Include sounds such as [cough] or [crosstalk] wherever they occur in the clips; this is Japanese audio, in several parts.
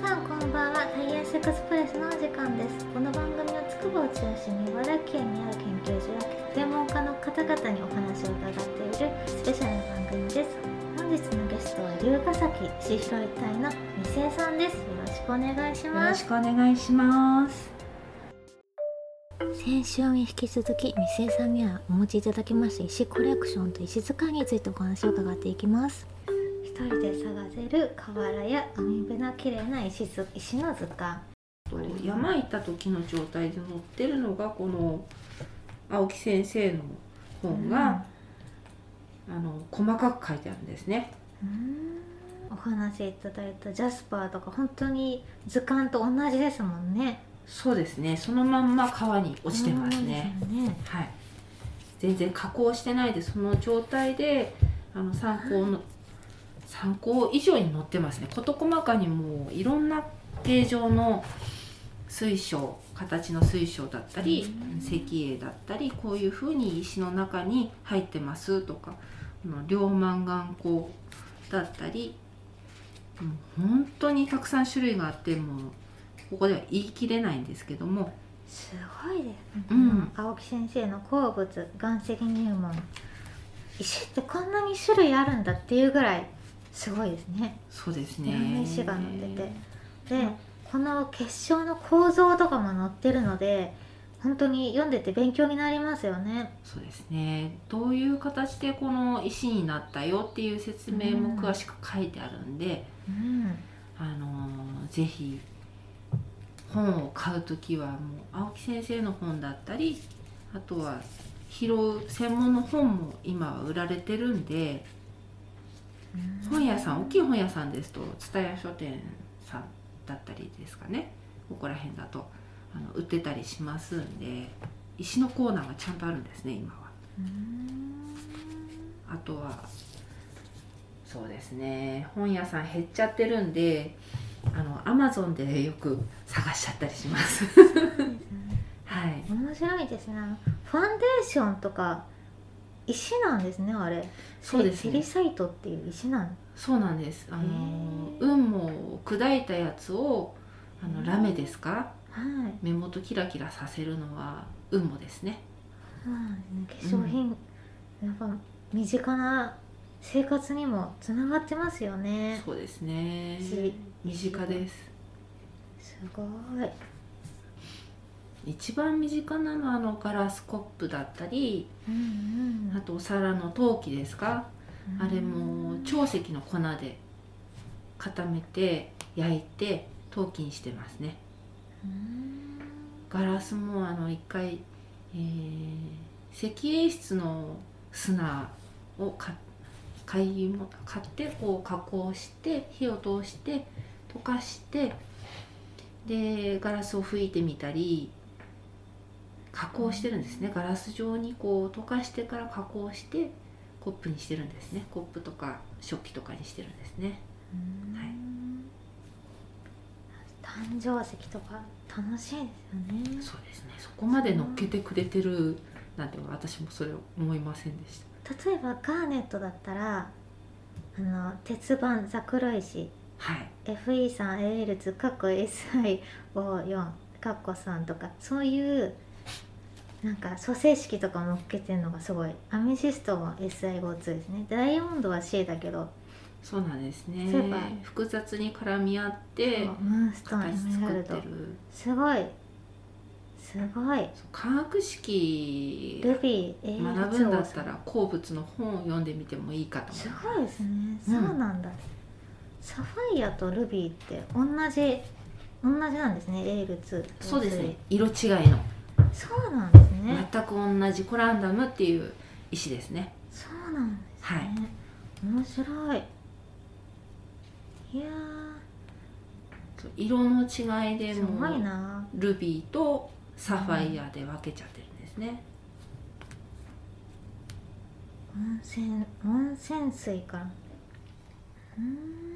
さんこんばんはタイヤースエクスプレスのお時間です。この番組はつくばを中心に茨城県にある研究所や専門家の方々にお話を伺っているスペシャルな番組です。本日のゲストは龍ヶ崎石拾い隊の未成さんです。よろしくお願いしよます。ろしくお願いします。先週に引き続き未成さんにはお持ちいただきました石コレクションと石図鑑についてお話を伺っていきます一人で探せる瓦や海辺の綺麗な石図石の図鑑山行った時の状態で載ってるのがこの青木先生の本が、あの細かく書いてあるんですね。うんお話いただいたジャスパーとか本当に図鑑と同じですもんねそうですね。そのまんま川に落ちてますね。すねはい。全然加工してないでその状態であの参考の参考以上に載ってますね。事細かにもういろんな形状の水晶形の水晶だったりうん。石英だったりこういうふうに石の中に入ってますとかこの両マンガン鋼だったり本当にたくさん種類があってもうここでは言い切れないんですけども。すごいですね、うん。青木先生の好物岩石入門。石ってこんなに種類あるんだっていうぐらいすごいですね。そうですいろんなね石が載ってて。でこの結晶の構造とかも載ってるので本当に読んでて勉強になりますよね。そうですね。どういう形でこの石になったよっていう説明も詳しく書いてあるんで、うん。あのーぜひ本を買う時はもう青木先生の本だったりあとは拾う専門の本も今は売られてるんで本屋さん大きい本屋さんですと蔦屋書店さんだったりですかね。ここら辺だとあの売ってたりしますんで石のコーナーがちゃんとあるんですね今は。うん。あとはそうですね。本屋さん減っちゃってるんであのアマゾンでよく探しちゃったりします。[laughs] はい。面白いですねファンデーションとか石なんですねあれ。そうですね。セリサイトっていう石なんそうなんです。あの運も砕いたやつをあのラメですか？はい。目元キラキラさせるのは運もですね。はい、化粧品、やっぱ身近な生活にもつながってますよね。そうですね。し身近です。すごい一番身近なのはあのガラスコップだったりうんあとお皿の陶器ですか？うん。あれも長石の粉で固めて焼いて陶器にしてますね。うん。ガラスもあの一回、えー石英質の砂を買買いも買ってこう加工して火を通して溶かしてでガラスを拭いてみたり加工してるんですね。ガラス状にこう溶かしてから加工してコップにしてるんですね。コップとか食器とかにしてるんですね。うん。はい。誕生石とか楽しいですよね。そうですね。そこまで乗っけてくれてるなんて私もそれを思いませんでした。例えばガーネットだったらあの鉄板ザクロ石。はい。FE3AL2 カッコ SI54 カッコ3とかそういうなんか組成式とかもっけてるのがすごい。アメジストも SI52 ですね。ダイヤモンドは C だけど。そうなんですね。そういえば。複雑に絡み合ってムーンストーンエ形メラルド作ってる。すごい。すごい。化学式ルビー AL2 学ぶんだったら鉱物の本を読んでみてもいいかと思すいます。ごいですね、うん。そうなんだ。サファイアとルビーって同じ同じなんですね。AL2 そうですね。色違いの。そうなんですね。全く同じコランダムっていう石ですね。そうなんですね、はい面白い。いや色の違いーですもルビーとサファイアで分けちゃってるんですね、温泉温泉水か。らうーん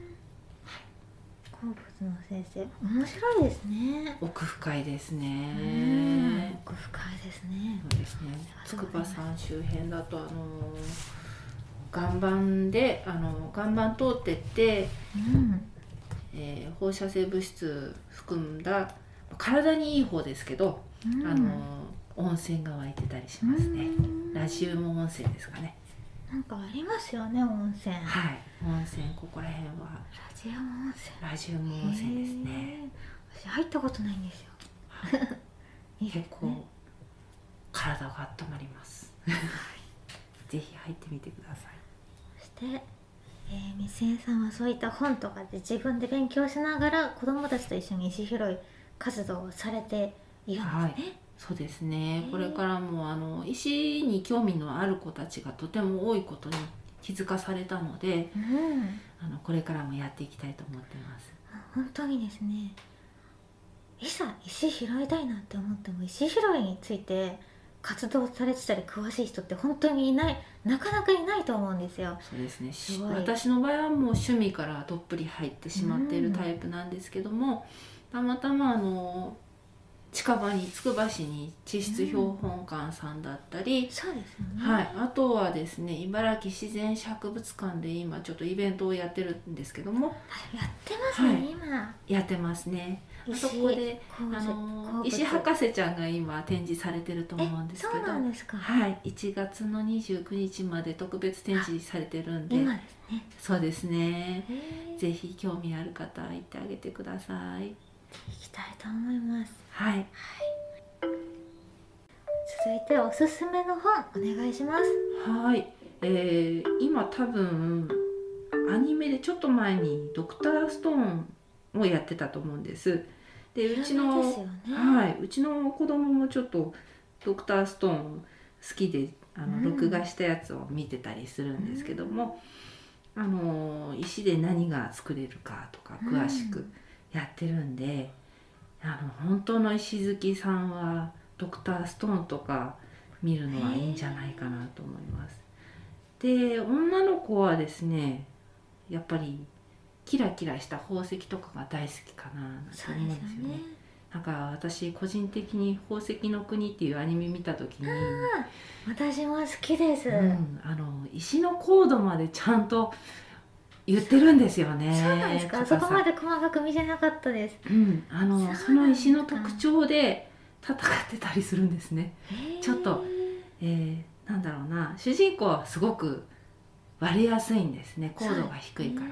鉱物の先生。面白いですね。奥深いですうん。ね奥深いですね。そうですね。筑波山周辺だとあの岩盤であの岩盤通ってって、うん。えー放射性物質含んだ体にいい方ですけど、うん。あの温泉が湧いてたりしますね、うん。ラジウム温泉ですかねなんかありますよね温泉。ラはい。温泉ここら辺は。ジオ温泉。ラジウム温泉ですね。私入ったことないんですよ。い。[laughs] いです結構ね体が温まります。ぜひ入ってみてください。そして、えー、みすえさんはそういった本とかで自分で勉強しながら子どもたちと一緒に石拾い活動をされているんですね。そうですね。ー。これからもあの石に興味のある子たちがとても多いことに気づかされたのでうん、あのこれからもやっていきたいと思ってます。本当にですね。いざ石拾いたいなって思っても石拾いについて活動されてたり詳しい人って本当にいないなかなかいないと思うんですよ。そうですね。私の場合はもう趣味からどっぷり入ってしまっているタイプなんですけども、たまたまあの近場につくば市に地質標本館さんだったり、そうですよね。はい、あとはですね茨城自然史博物館で今ちょっとイベントをやってるんですけどもやってますね、はい今。やってますねあ石そこであの石博士ちゃんが今展示されてると思うんですけどえそうなんですか。はい1月の29日まで特別展示されてるんで今ですね。そうですねぜひ興味ある方は行ってあげてください行きたいと思います。おすすめの本お願いします。はい、えー今多分アニメでちょっと前に「ドクターストーン」をやってたと思うんです。でうちのね。はい、うちの子供もちょっと「ドクターストーン」好きであの、うん。録画したやつを見てたりするんですけども、あの石で何が作れるかとか詳しくやってるんで、あの本当の石好きさんは「ドクターストーン」とか見るのはいいんじゃないかなと思います。で女の子はですねやっぱりキラキラした宝石とかが大好きかななん思うんでよねですすよね。。なんか私個人的に「宝石の国」っていうアニメ見た時に、私も好きです。うん、あの石のコードまでちゃんと言ってるんですよね。そうなんですか？そこまで細かく見てなかったです。うん、あのその石の特徴で戦ってたりするんですね。ちょっとえー、なんだろうな主人公はすごく割れやすいんですね高度が低いから。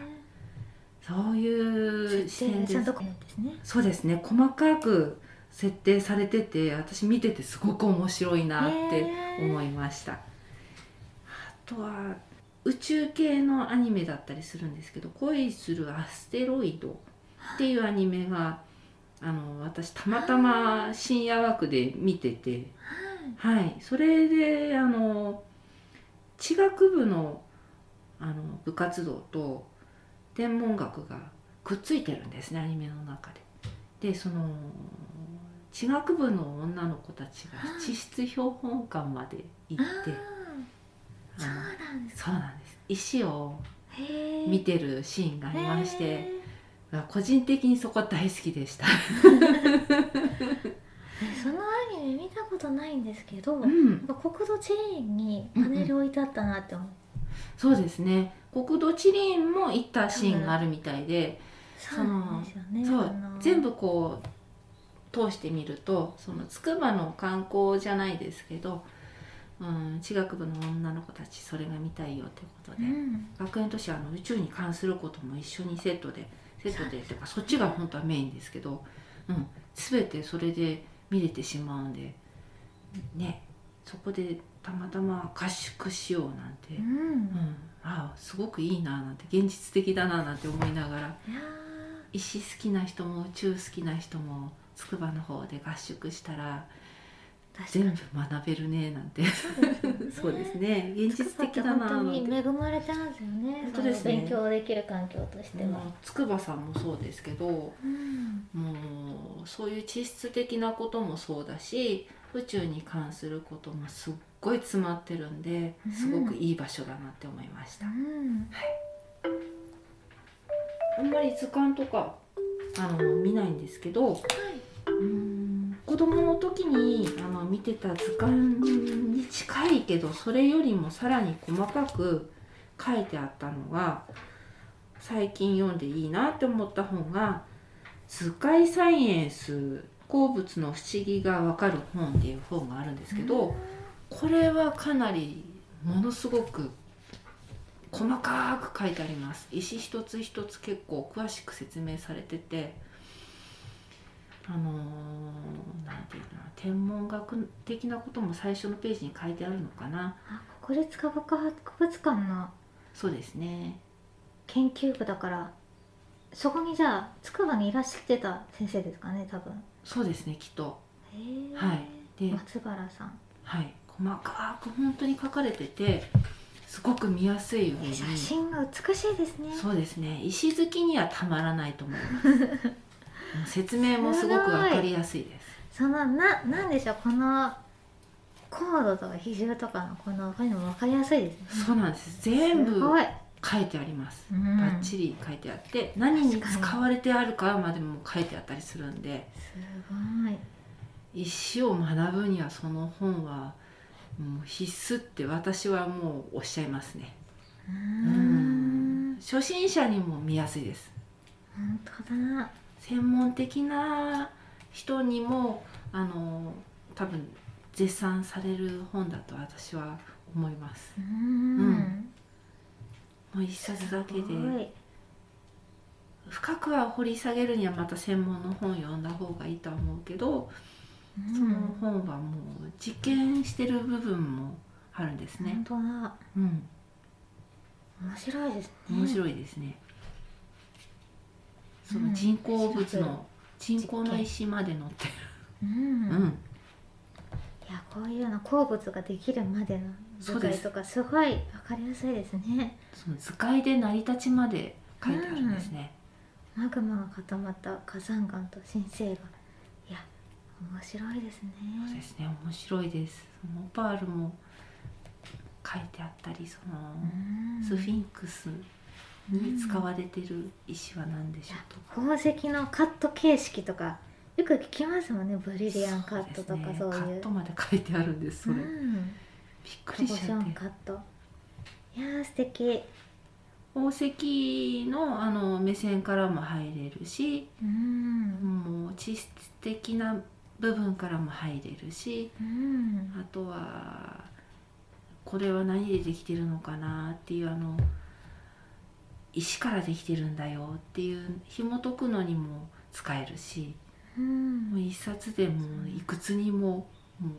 そういう視点で。ちゃんとこうんですね。そうですね細かく設定されてて私見ててすごく面白いなって思いました。あとは宇宙系のアニメだったりするんですけど「恋するアステロイド」っていうアニメがあの私たまたま深夜枠で見ててはいそれであの地学部のあの部活動と天文学がくっついてるんですねアニメの中で。でその地学部の女の子たちがはい地質標本館まで行あってあ、そうなんです。そうなんです石を。見てるシーンがありましてへ個人的にそこ大好きでした。[laughs] えそのアニメ見たことないんですけど、うん国土地理院にパネル置いてあったなって思う。そうですね国土地理院も行ったシーンがあるみたいで、そうなんですよね。そうあの全部こう通してみるとその筑波の観光じゃないですけど、うん、地学部の女の子たちそれが見たいよってことで、うん。学園都市はあの宇宙に関することも一緒にセットでセットでとかそっちが本当はメインですけど、うん、全てそれで見れてしまうんでねそこでたまたま合宿しようなんて、ううんん。ああすごくいいななんて現実的だななんて思いながら石好きな人も宇宙好きな人も筑波の方で合宿したら全部学べるねなんて。そそうですね。現実的だな本当に恵まれてますよね。本当ですね。勉強できる環境としては。筑波さんもそうですけどうん。もうそういう地質的なこともそうだし宇宙に関することもすっごい詰まってるんでうん。すごくいい場所だなって思いました、うん。あんまり図鑑とかあの見ないんですけどうん。子供の時にあの見てた図鑑に近いけどそれよりもさらに細かく書いてあったのが最近読んでいいなって思った本が図解サイエンス鉱物の不思議がわかる本っていう本があるんですけど、これはかなりものすごく細かく書いてあります。石一つ一つ結構詳しく説明されててあのー、なんていうかな天文学的なことも最初のページに書いてあるのかな。あ国立科学博物館の。そうですね。研究部だからそこにじゃあ筑波にいらっしゃってた先生ですかね多分。そうですねきっと。はい。で松原さん。はい。細かく本当に書かれててすごく見やすい上に。写真が美しいですね。そうですね。石好きにはたまらないと思います [laughs] 説明もすごくわかりやすいです。そのななんでしょうこの高度とか比重とかのこのこういうのも分かりやすいですね。そうなんです。全部書いてあります。うん。バッチリ書いてあって何に使われてあるかまでも書いてあったりするんで。すごい。石を学ぶにはその本はもう必須って私はもうおっしゃいますね。ううん。ん。初心者にも見やすいです。本当だ専門的な人にもあの多分絶賛される本だと私は思います。うん。うん。もう一冊だけで。い。深くは掘り下げるにはまた専門の本読んだ方がいいとは思うけど、うん。その本はもう実験してる部分もあるんですね。本、当だ。うん、面白いですね。面白いですね、そうんの人工物の人工の石まで載ってうん、る、ういん、やこういうの鉱物ができるまでの図解とかすごい分かりやすいですね。その図解で成り立ちまで書いてあるんですね、マグマが固まった火山岩と新生がいや面白いですね。そうですね。面白いです。そのオパールも書いてあったりその、うん。スフィンクスに使われてる石は何でしょうとか、宝石のカット形式とかよく聞きますもんねブリリアンカットとかそういう。カットまで書いてあるんですそれ、びっうん。くコボションりしちゃって。カット。いやー素敵。宝石のあの目線からも入れるしうん。もう地質的な部分からも入れるしうん。あとはこれは何でできてるのかなっていうあの石からできてるんだよっていう紐解くのにも使えるしうん。もう一冊でもういくつにももう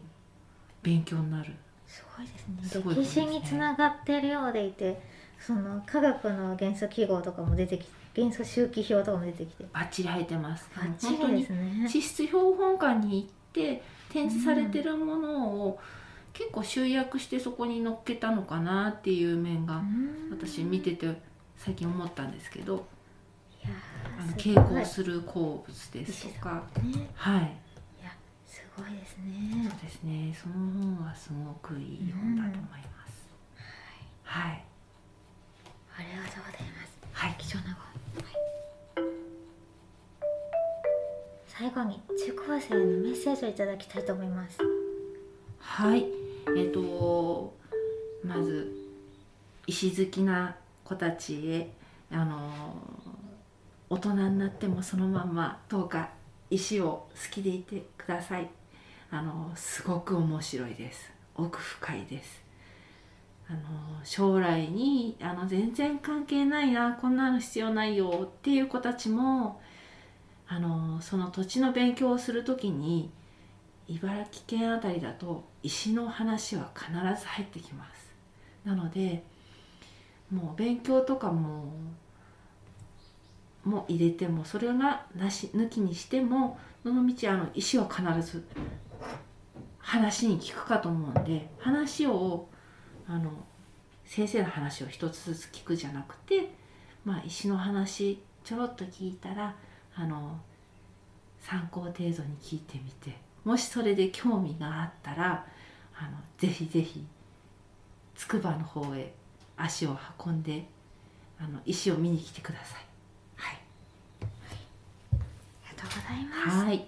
勉強になる。すごいですね。すごい歴ですね。史につながってるようでいてその科学の元素記号とかも出てき元素周期表とかも出てきて。バッチリ入ってます。バッチリですね。地質標本館に行って展示されてるものを結構集約してそこに載っけたのかなっていう面がうん。私見てて最近思ったんですけどあのー傾向する鉱物ですとかね。はい。いやすごいですね。そうですね。その本はすごくいい本だと思います、はい。ありがとうございます。はい貴重な本、はい、最後に中高生へのメッセージをいただきたいと思います。はい。えっ、とまず石好きな子たちへあの大人になってもそのまんまどうか石を好きでいてください。あのすごく面白いです。奥深いです。あの将来にあの全然関係ないなこんなの必要ないよっていう子たちもあのその土地の勉強をする時に茨城県あたりだと石の話は必ず入ってきます。なのでもう勉強とかもも入れてもそれがなし抜きにしてもどの道あの石は必ず話に聞くかと思うんで話をあの先生の話を一つずつ聞くじゃなくて、まあ、石の話ちょろっと聞いたらあの参考程度に聞いてみてもしそれで興味があったらあのぜひぜひ筑波の方へ足を運んであの石を見に来てください。はい、ありがとうございます。はい、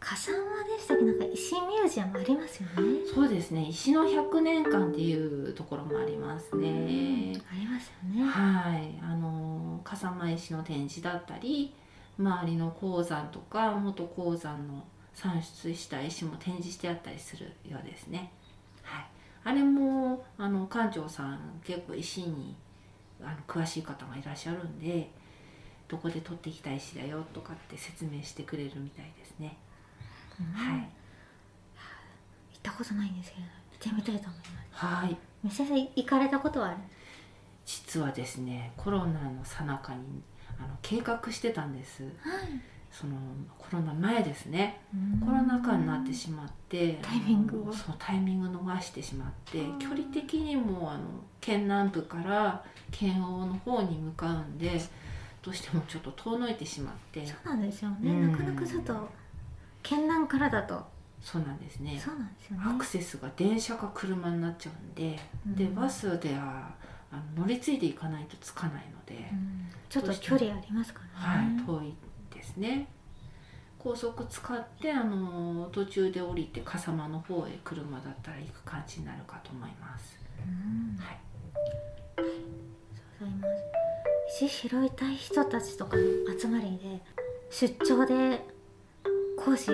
笠間でしたっけなんか石ミュージアムありますよね。そうですね。石の100年間っていうところもありますね。ありますよね。はい、あの笠間石の展示だったり周りの鉱山とか元鉱山の産出した石も展示してあったりするようですね。はい、あれもあの館長さん結構石にあの詳しい方がいらっしゃるんでどこで取ってきた石だよとかって説明してくれるみたいですね。うん。はい、行ったことないんですけど行ってみたいと思いますはい。先生行かれたことはある？実はですねコロナの最中にあの計画してたんですそのコロナ前ですね。コロナ禍になってしまってタイミングをそうタイミング逃してしまってうん。距離的にもあの県南部から県央の方に向かうんでどうしてもちょっと遠のいてしまって。そうなんですよね、うん。なかなかちょっと県南からだと。そうなんですね。そうなんですよね。アクセスが電車か車になっちゃうんで、うん。でバスではあの乗り継いでいかないと着かないので、うん。ちょっと距離ありますからはいね、遠いですね。高速使ってあの途中で降りて笠間の方へ車だったら行く感じになるかと思います。うん。はい。ございます。石拾いたい人たちとかの集まりで出張で講師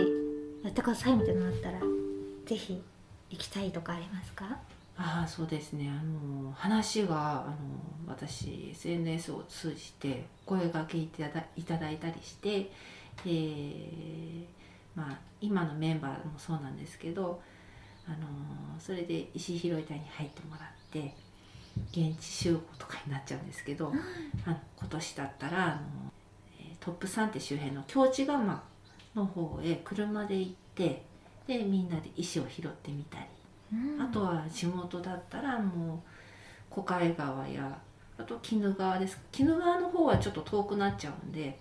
やってくださいみたいなのあったらぜひ行きたいとかありますか？ああそうですねあの話があの私 SNS を通じて声掛けいただいただいたりしてでまあ今のメンバーもそうなんですけどあのそれで石拾い隊に入ってもらって現地集合とかになっちゃうんですけど、あの今年だったらあの、えートップ3って周辺の京地釜の方へ車で行ってでみんなで石を拾ってみたり。あとは地元だったらもう小海川やあと鬼怒川です。鬼怒川の方はちょっと遠くなっちゃうんで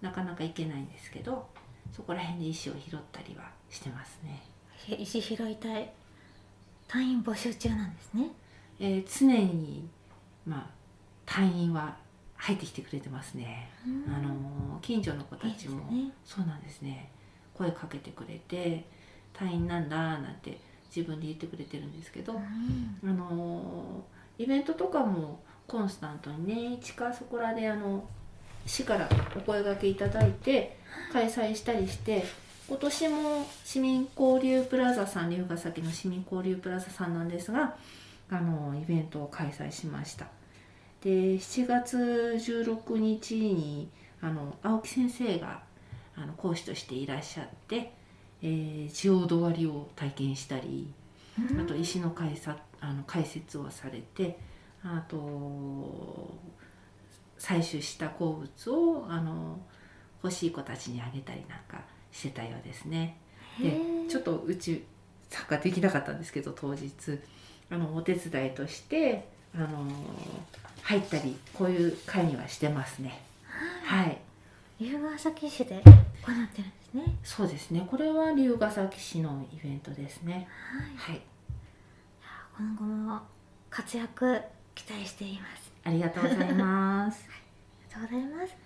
なかなか行けないんですけどそこら辺で石を拾ったりはしてますね、石拾いたい。隊員募集中なんですね。えー常にまあ隊員は入ってきてくれてますね、あのー近所の子たちもね。そうなんですね。声かけてくれて隊員なんだなんて自分で言ってくれてるんですけど、うん。あのイベントとかもコンスタントに年一かそこらであの市からお声掛けいただいて開催したりして今年も市民交流プラザさん龍ヶ崎の市民交流プラザさんなんですがあのイベントを開催しました。で7月16日にあの青木先生があの講師としていらっしゃって、えー、ジオード割りを体験したりあと石の解さあの解説をされてあと採取した鉱物をあの欲しい子たちにあげたりなんかしてたようですね。でちょっとうち参加できなかったんですけど当日。あのお手伝いとしてあの入ったりこういう会にはしてますね。はい。龍ヶ崎市で行ってるんですね。そうですね。これは龍ヶ崎市のイベントですね。はい。今後も活躍期待しています。ありがとうございます。[laughs] ありがとうございます。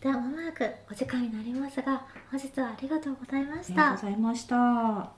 ではまもなくお時間になりますが本日はありがとうございまありがとうしたございました。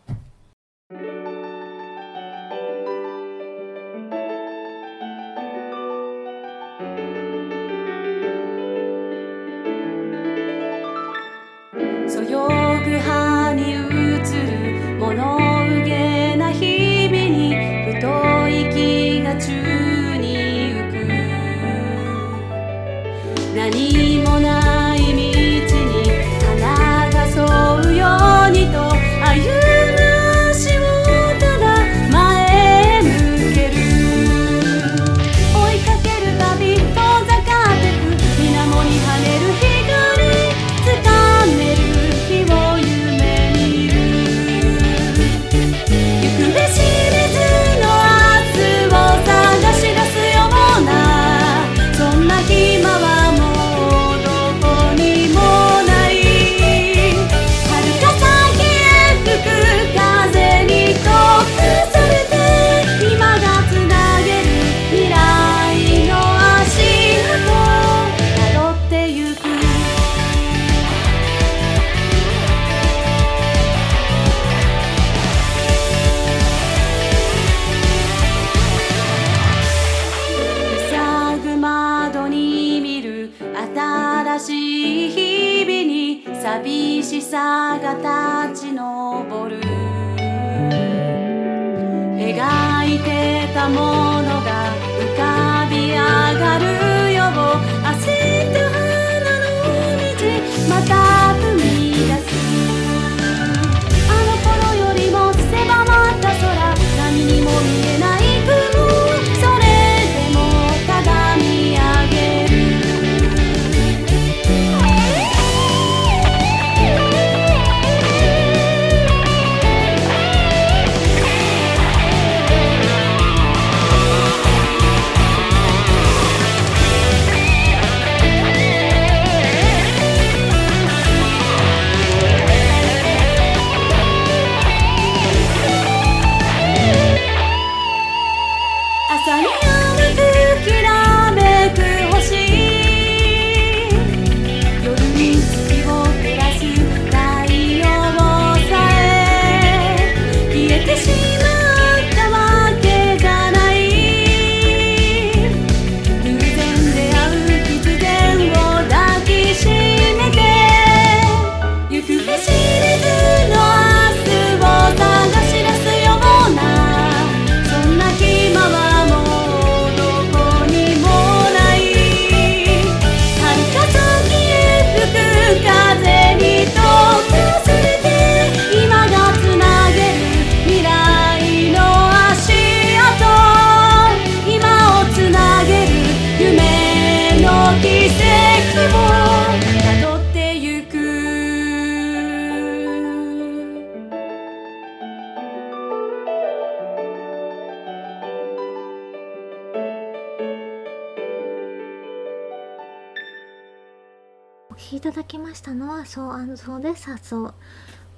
したのはそうそうです。そう。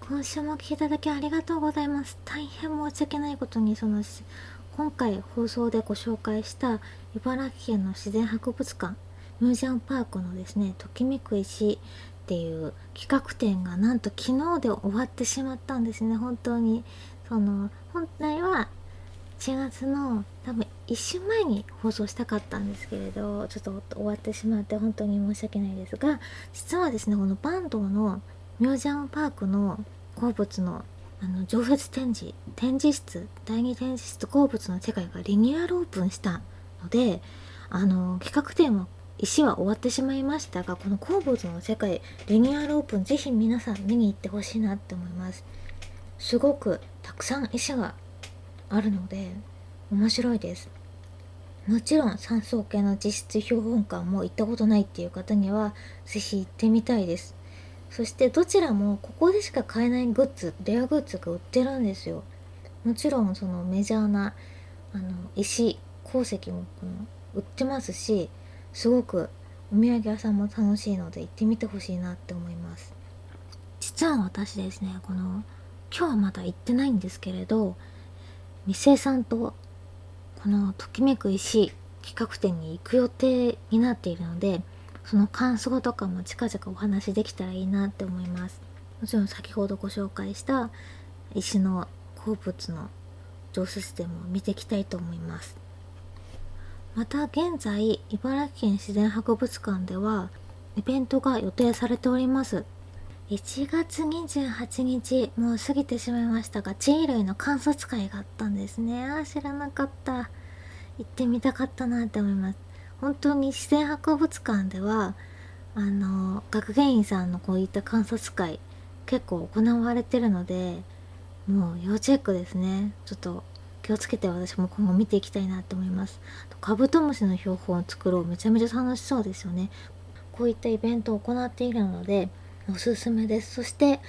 今週もお聴きいただきありがとうございます。大変申し訳ないことにその今回放送でご紹介した茨城県の自然博物館ミュージアムパークのですねときめく石っていう企画展がなんと昨日で終わってしまったんですね。本当に。その本来は4月の多分1週前に放送したかったんですけれどちょっと終わってしまって本当に申し訳ないですが実はですねこの坂東のミュージアムパークの鉱物のあの常設展示展示室第二展示室鉱物の世界がリニューアルオープンしたのであの企画展は石は終わってしまいましたがこの鉱物の世界リニューアルオープンぜひ皆さん見に行ってほしいなって思います。すごくたくさん石があるので面白いです。もちろん三層系の実質標本館も行ったことないっていう方にはぜひ行ってみたいです。そしてどちらもここでしか買えないグッズレアグッズが売ってるんですよ。もちろんそのメジャーなあの石鉱石もこの売ってますしすごくお土産屋さんも楽しいので行ってみてほしいなって思います。実は私ですねこの今日はまだ行ってないんですけれど店さんとこのときめく石企画展に行く予定になっているのでその感想とかも近々お話できたらいいなって思います。もちろん先ほどご紹介した石の鉱物の常設展も見ていきたいと思います。また現在茨城県自然博物館ではイベントが予定されております。1月28日もう過ぎてしまいましたが地類の観察会があったんですね。あ知らなかった。行ってみたかったなって思います。本当に自然博物館ではあの学芸員さんのこういった観察会結構行われてるのでもう要チェックですね。ちょっと気をつけて私も今後見ていきたいなと思います。カブトムシの標本を作ろう。めちゃめちゃ楽しそうですよね。こういったイベントを行っているのでおすすめです。そして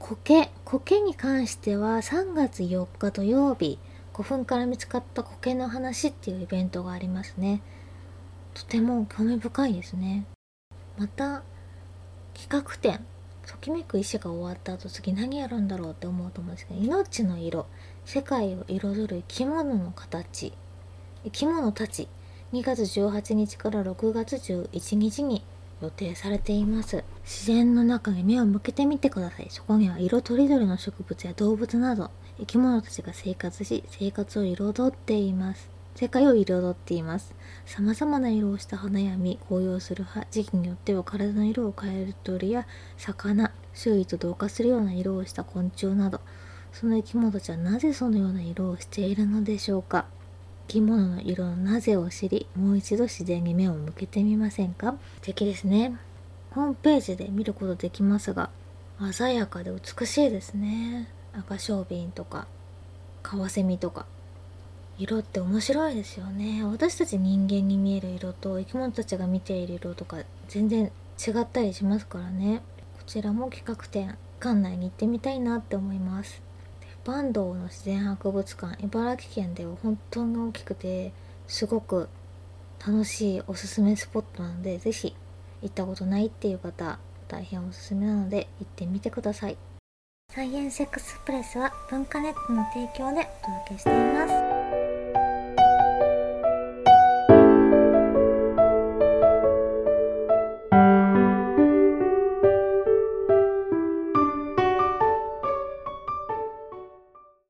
苔苔に関しては3月4日土曜日古墳から見つかった苔の話っていうイベントがありますね。とても興味深いですね。また企画展ときめく石が終わった後次何やるんだろうって思うと思うんですけど命の色世界を彩る生き物の形生き物たち2月18日から6月11日に予定されています。自然の中に目を向けてみてください。そこには色とりどりの植物や動物など生き物たちが生活し生活を彩っています。世界を彩っています。様々な色をした花や実紅葉する葉時期によっては体の色を変える鳥や魚周囲と同化するような色をした昆虫などその生き物たちはなぜそのような色をしているのでしょうか。き物の色のなぜを知りもう一度自然に目を向けてみませんか？素敵ですね。ホームページで見ることできますが鮮やかで美しいですね。赤小瓶とかカワセミとか色って面白いですよね。私たち人間に見える色と生き物たちが見ている色とか全然違ったりしますからね。こちらも企画展館内に行ってみたいなって思います。坂東の自然博物館茨城県では本当に大きくてすごく楽しいおすすめスポットなので是非行ったことないっていう方大変おすすめなので行ってみてください。サイエンスエクスプレスは文化ネットの提供でお届けしています。